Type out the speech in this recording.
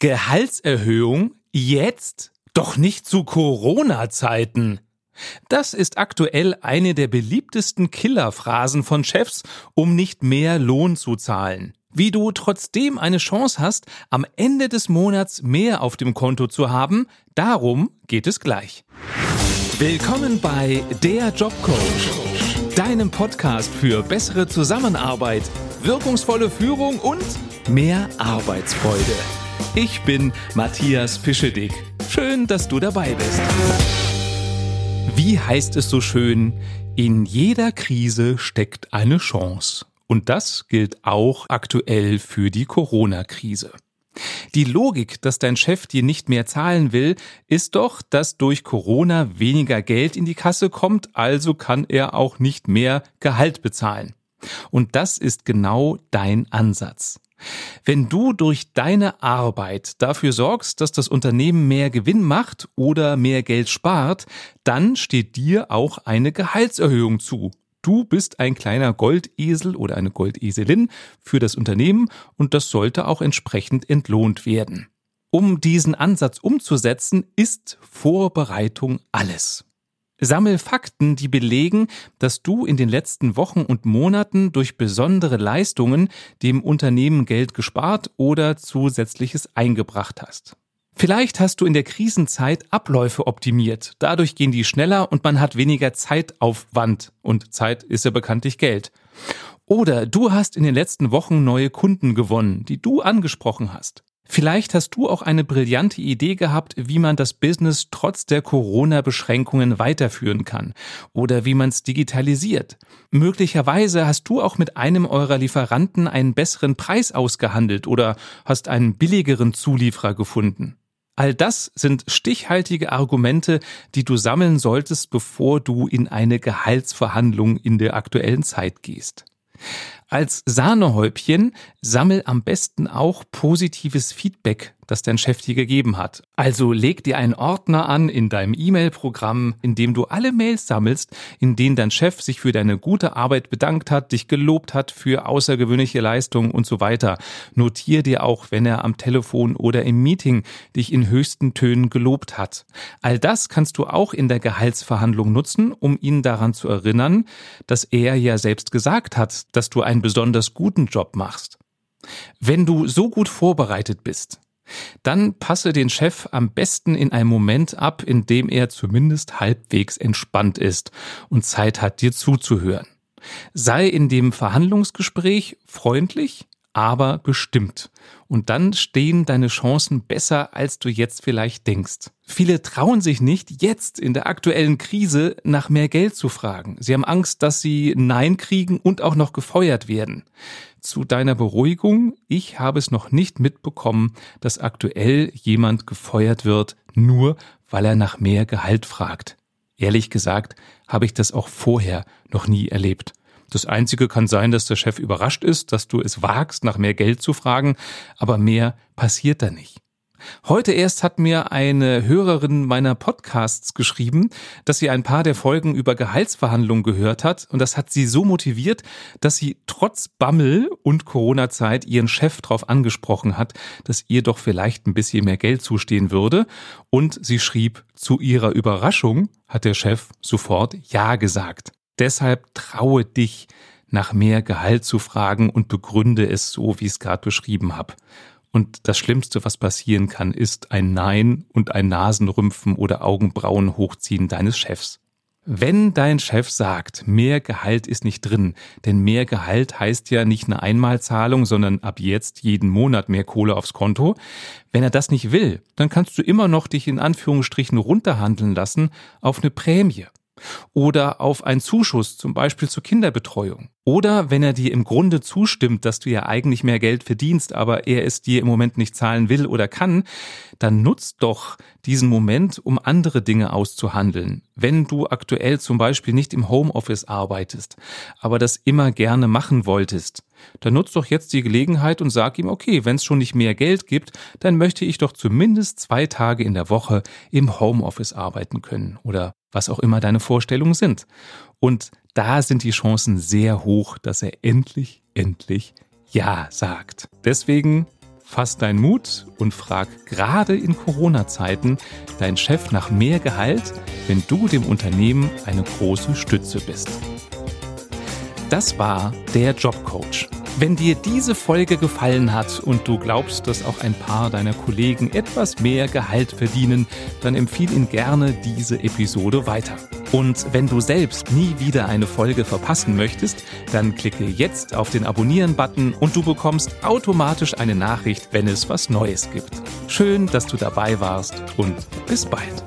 Gehaltserhöhung jetzt? Doch nicht zu Corona-Zeiten. Das ist aktuell eine der beliebtesten Killerphrasen von Chefs, um nicht mehr Lohn zu zahlen. Wie du trotzdem eine Chance hast, am Ende des Monats mehr auf dem Konto zu haben, darum geht es gleich. Willkommen bei Der Jobcoach, deinem Podcast für bessere Zusammenarbeit, wirkungsvolle Führung und mehr Arbeitsfreude. Ich bin Matthias Pischedick. Schön, dass du dabei bist. Wie heißt es so schön? In jeder Krise steckt eine Chance. Und das gilt auch aktuell für die Corona-Krise. Die Logik, dass dein Chef dir nicht mehr zahlen will, ist doch, dass durch Corona weniger Geld in die Kasse kommt, also kann er auch nicht mehr Gehalt bezahlen. Und das ist genau dein Ansatz. Wenn du durch deine Arbeit dafür sorgst, dass das Unternehmen mehr Gewinn macht oder mehr Geld spart, dann steht dir auch eine Gehaltserhöhung zu. Du bist ein kleiner Goldesel oder eine Goldeselin für das Unternehmen und das sollte auch entsprechend entlohnt werden. Um diesen Ansatz umzusetzen, ist Vorbereitung alles. Sammel Fakten, die belegen, dass du in den letzten Wochen und Monaten durch besondere Leistungen dem Unternehmen Geld gespart oder zusätzliches eingebracht hast. Vielleicht hast du in der Krisenzeit Abläufe optimiert. Dadurch gehen die schneller und man hat weniger Zeitaufwand. Und Zeit ist ja bekanntlich Geld. Oder du hast in den letzten Wochen neue Kunden gewonnen, die du angesprochen hast. Vielleicht hast du auch eine brillante Idee gehabt, wie man das Business trotz der Corona-Beschränkungen weiterführen kann oder wie man es digitalisiert. Möglicherweise hast du auch mit einem eurer Lieferanten einen besseren Preis ausgehandelt oder hast einen billigeren Zulieferer gefunden. All das sind stichhaltige Argumente, die du sammeln solltest, bevor du in eine Gehaltsverhandlung in der aktuellen Zeit gehst. Als Sahnehäubchen sammel am besten auch positives Feedback das dein Chef dir gegeben hat. Also leg dir einen Ordner an in deinem E-Mail-Programm, in dem du alle Mails sammelst, in denen dein Chef sich für deine gute Arbeit bedankt hat, dich gelobt hat für außergewöhnliche Leistungen und so weiter. Notier dir auch, wenn er am Telefon oder im Meeting dich in höchsten Tönen gelobt hat. All das kannst du auch in der Gehaltsverhandlung nutzen, um ihn daran zu erinnern, dass er ja selbst gesagt hat, dass du einen besonders guten Job machst. Wenn du so gut vorbereitet bist, dann passe den Chef am besten in einem Moment ab, in dem er zumindest halbwegs entspannt ist und Zeit hat, dir zuzuhören. Sei in dem Verhandlungsgespräch freundlich, aber bestimmt. Und dann stehen deine Chancen besser, als du jetzt vielleicht denkst. Viele trauen sich nicht, jetzt in der aktuellen Krise nach mehr Geld zu fragen. Sie haben Angst, dass sie Nein kriegen und auch noch gefeuert werden. Zu deiner Beruhigung, ich habe es noch nicht mitbekommen, dass aktuell jemand gefeuert wird, nur weil er nach mehr Gehalt fragt. Ehrlich gesagt habe ich das auch vorher noch nie erlebt. Das Einzige kann sein, dass der Chef überrascht ist, dass du es wagst, nach mehr Geld zu fragen, aber mehr passiert da nicht. Heute erst hat mir eine Hörerin meiner Podcasts geschrieben, dass sie ein paar der Folgen über Gehaltsverhandlungen gehört hat und das hat sie so motiviert, dass sie trotz Bammel und Corona-Zeit ihren Chef darauf angesprochen hat, dass ihr doch vielleicht ein bisschen mehr Geld zustehen würde und sie schrieb, zu ihrer Überraschung hat der Chef sofort Ja gesagt. Deshalb traue dich, nach mehr Gehalt zu fragen und begründe es so, wie ich es gerade beschrieben habe. Und das Schlimmste, was passieren kann, ist ein Nein und ein Nasenrümpfen oder Augenbrauen hochziehen deines Chefs. Wenn dein Chef sagt, mehr Gehalt ist nicht drin, denn mehr Gehalt heißt ja nicht eine Einmalzahlung, sondern ab jetzt jeden Monat mehr Kohle aufs Konto. Wenn er das nicht will, dann kannst du immer noch dich in Anführungsstrichen runterhandeln lassen auf eine Prämie oder auf einen Zuschuss, zum Beispiel zur Kinderbetreuung. Oder wenn er dir im Grunde zustimmt, dass du ja eigentlich mehr Geld verdienst, aber er es dir im Moment nicht zahlen will oder kann, dann nutzt doch diesen Moment, um andere Dinge auszuhandeln. Wenn du aktuell zum Beispiel nicht im Homeoffice arbeitest, aber das immer gerne machen wolltest, dann nutzt doch jetzt die Gelegenheit und sag ihm, okay, wenn es schon nicht mehr Geld gibt, dann möchte ich doch zumindest zwei Tage in der Woche im Homeoffice arbeiten können oder was auch immer deine Vorstellungen sind. Und da sind die Chancen sehr hoch, dass er endlich, endlich Ja sagt. Deswegen Fass deinen Mut und frag gerade in Corona-Zeiten deinen Chef nach mehr Gehalt, wenn du dem Unternehmen eine große Stütze bist. Das war der Jobcoach. Wenn dir diese Folge gefallen hat und du glaubst, dass auch ein paar deiner Kollegen etwas mehr Gehalt verdienen, dann empfiehl ihnen gerne diese Episode weiter. Und wenn du selbst nie wieder eine Folge verpassen möchtest, dann klicke jetzt auf den Abonnieren-Button und du bekommst automatisch eine Nachricht, wenn es was Neues gibt. Schön, dass du dabei warst und bis bald.